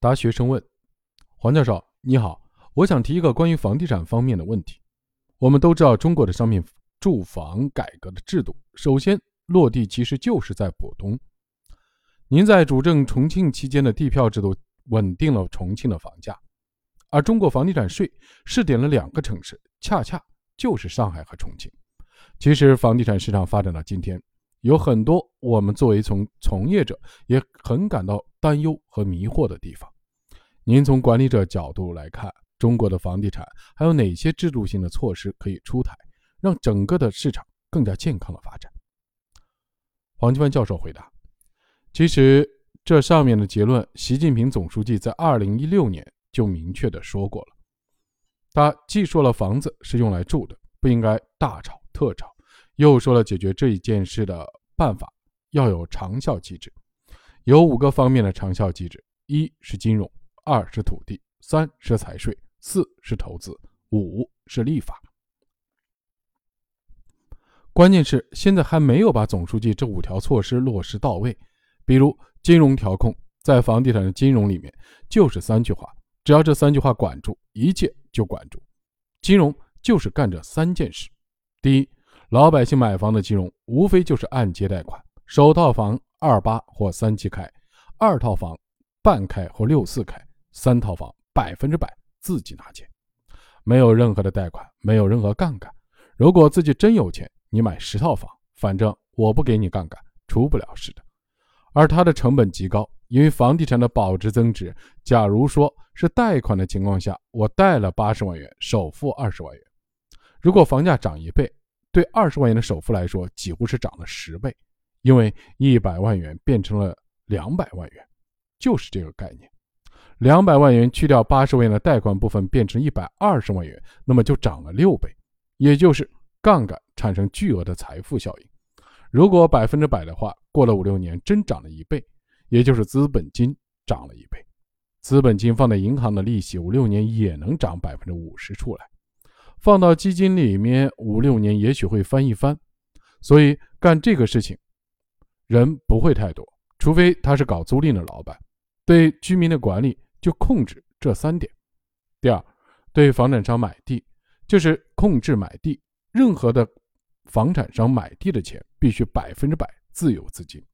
答学生问：“黄教授你好，我想提一个关于房地产方面的问题。我们都知道中国的商品住房改革的制度，首先落地其实就是在浦东。您在主政重庆期间的地票制度稳定了重庆的房价，而中国房地产税试点了两个城市，恰恰就是上海和重庆。其实房地产市场发展到今天。”有很多我们作为从从业者也很感到担忧和迷惑的地方。您从管理者角度来看，中国的房地产还有哪些制度性的措施可以出台，让整个的市场更加健康的发展？黄金帆教授回答：“其实这上面的结论，习近平总书记在二零一六年就明确的说过了。他既说了房子是用来住的，不应该大炒特炒。”又说了解决这一件事的办法要有长效机制，有五个方面的长效机制：一是金融，二是土地，三是财税，四是投资，五是立法。关键是现在还没有把总书记这五条措施落实到位。比如金融调控，在房地产的金融里面就是三句话，只要这三句话管住，一切就管住。金融就是干这三件事：第一。老百姓买房的金融，无非就是按揭贷款，首套房二八或三七开，二套房半开或六四开，三套房百分之百自己拿钱，没有任何的贷款，没有任何杠杆。如果自己真有钱，你买十套房，反正我不给你杠杆，出不了事的。而它的成本极高，因为房地产的保值增值，假如说是贷款的情况下，我贷了八十万元，首付二十万元，如果房价涨一倍。对二十万元的首付来说，几乎是涨了十倍，因为一百万元变成了两百万元，就是这个概念。两百万元去掉八十万元的贷款部分，变成一百二十万元，那么就涨了六倍，也就是杠杆产生巨额的财富效应。如果百分之百的话，过了五六年真涨了一倍，也就是资本金涨了一倍。资本金放在银行的利息，五六年也能涨百分之五十出来。放到基金里面五六年，也许会翻一番，所以干这个事情，人不会太多，除非他是搞租赁的老板。对居民的管理就控制这三点。第二，对房产商买地就是控制买地，任何的房产商买地的钱必须百分之百自有资金。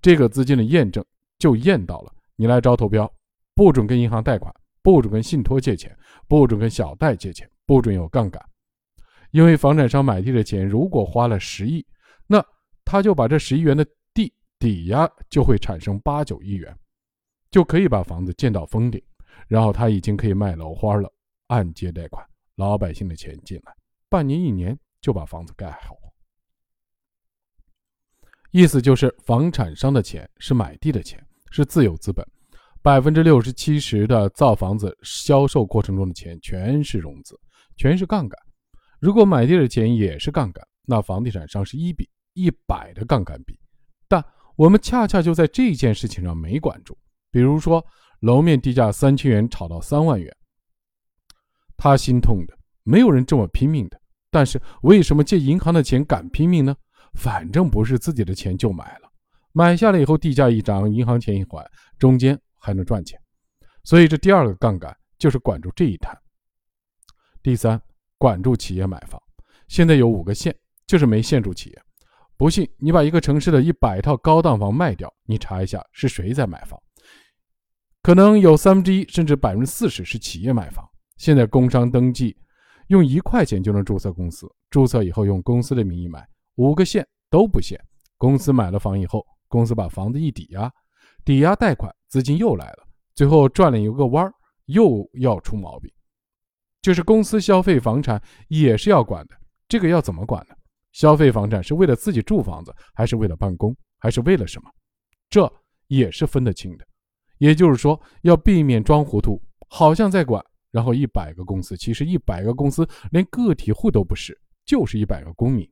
这个资金的验证就验到了，你来招投标，不准跟银行贷款，不准跟信托借钱，不准跟小贷借钱。不准有杠杆，因为房产商买地的钱如果花了十亿，那他就把这十亿元的抵押就会产生八九亿元，就可以把房子建到封顶，然后他已经可以卖楼花了，按揭贷款，老百姓的钱进来，半年一年就把房子盖好。意思就是房产商的钱是买地的钱，是自有资本，百分之六十七十的造房子销售过程中的钱全是融资。全是杠杆，如果买地的钱也是杠杆，那房地产商是一比一百的杠杆比。但我们恰恰就在这件事情上没管住。比如说，楼面地价三千元炒到三万元，他心痛的，没有人这么拼命的。但是为什么借银行的钱敢拼命呢？反正不是自己的钱就买了，买下来以后地价一涨，银行钱一还，中间还能赚钱。所以这第二个杠杆就是管住这一摊。第三，管住企业买房。现在有五个县，就是没限住企业。不信，你把一个城市的一百套高档房卖掉，你查一下是谁在买房。可能有三分之一甚至百分之四十是企业买房。现在工商登记，用一块钱就能注册公司，注册以后用公司的名义买。五个县都不限。公司买了房以后，公司把房子一抵押，抵押贷款资金又来了，最后转了一个弯儿，又要出毛病。就是公司消费房产也是要管的，这个要怎么管呢？消费房产是为了自己住房子，还是为了办公，还是为了什么？这也是分得清的。也就是说，要避免装糊涂，好像在管，然后一百个公司，其实一百个公司连个体户都不是，就是一百个公民。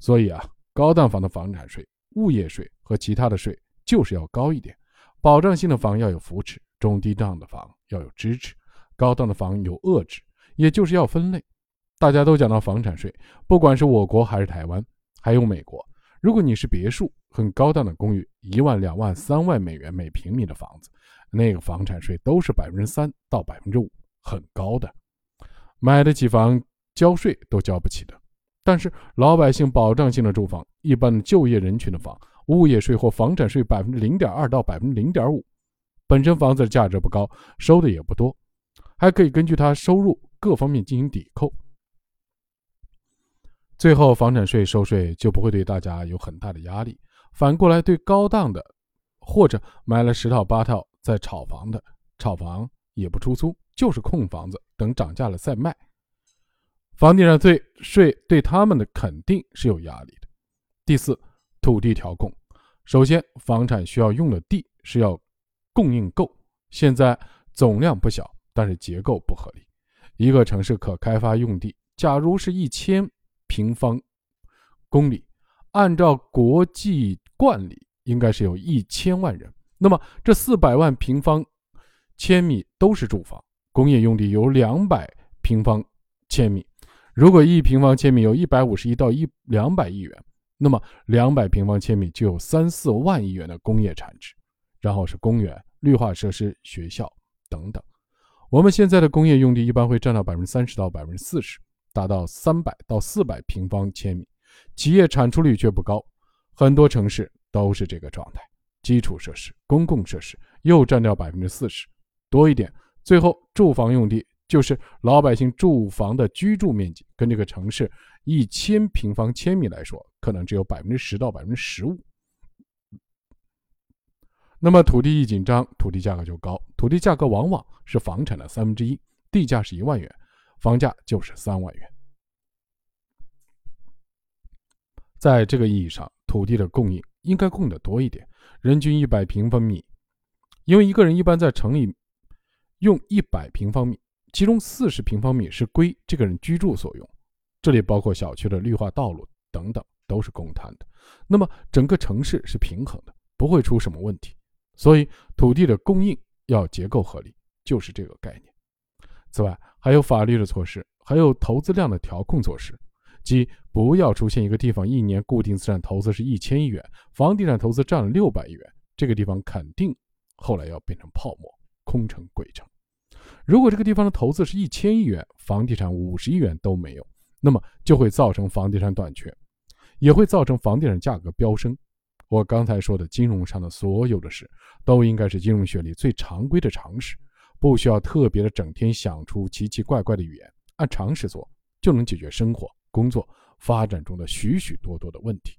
所以啊，高档房的房产税、物业税和其他的税就是要高一点，保障性的房要有扶持，中低档的房要有支持。高档的房有遏制，也就是要分类。大家都讲到房产税，不管是我国还是台湾，还有美国，如果你是别墅、很高档的公寓，一万、两万、三万美元每平米的房子，那个房产税都是百分之三到百分之五，很高的，买得起房交税都交不起的。但是老百姓保障性的住房、一般的就业人群的房，物业税或房产税百分之零点二到百分之零点五，本身房子的价值不高，收的也不多，还可以根据他收入各方面进行抵扣。最后，房产税收税就不会对大家有很大的压力。反过来，对高档的或者买了十套八套在炒房的，炒房也不出租，就是空房子，等涨价了再卖。房地产税税对他们的肯定是有压力的。第四，土地调控。首先，房产需要用的地是要供应够，现在总量不小，但是结构不合理。一个城市可开发用地，假如是一千。平方公里，按照国际惯例，应该是有一千万人。那么这四百万平方千米都是住房，工业用地有两百平方千米。如果一平方千米有一百五十亿到一两百亿元，那么两百平方千米就有三四万亿元的工业产值。然后是公园、绿化设施、学校等等。我们现在的工业用地一般会占到百分之三十到百分之四十。达到三百到四百平方千米，企业产出率却不高，很多城市都是这个状态。基础设施、公共设施又占掉百分之四十多一点，最后住房用地就是老百姓住房的居住面积，跟这个城市一千平方千米来说，可能只有百分之十到百分之十五。那么土地一紧张，土地价格就高，土地价格往往是房产的三分之一，地价是一万元。房价就是三万元。在这个意义上，土地的供应应该供的多一点，人均一百平方米。因为一个人一般在城里用一百平方米，其中四十平方米是归这个人居住所用，这里包括小区的绿化道路等等，都是公摊的。那么整个城市是平衡的，不会出什么问题。所以土地的供应要结构合理，就是这个概念。此外，还有法律的措施，还有投资量的调控措施，即不要出现一个地方一年固定资产投资是一千亿元，房地产投资占了六百亿元，这个地方肯定后来要变成泡沫，空城鬼城。如果这个地方的投资是一千亿元，房地产五十亿元都没有，那么就会造成房地产短缺，也会造成房地产价格飙升。我刚才说的金融上的所有的事，都应该是金融学里最常规的常识。不需要特别的整天想出奇奇怪怪的语言，按常识做就能解决生活、工作、发展中的许许多多的问题。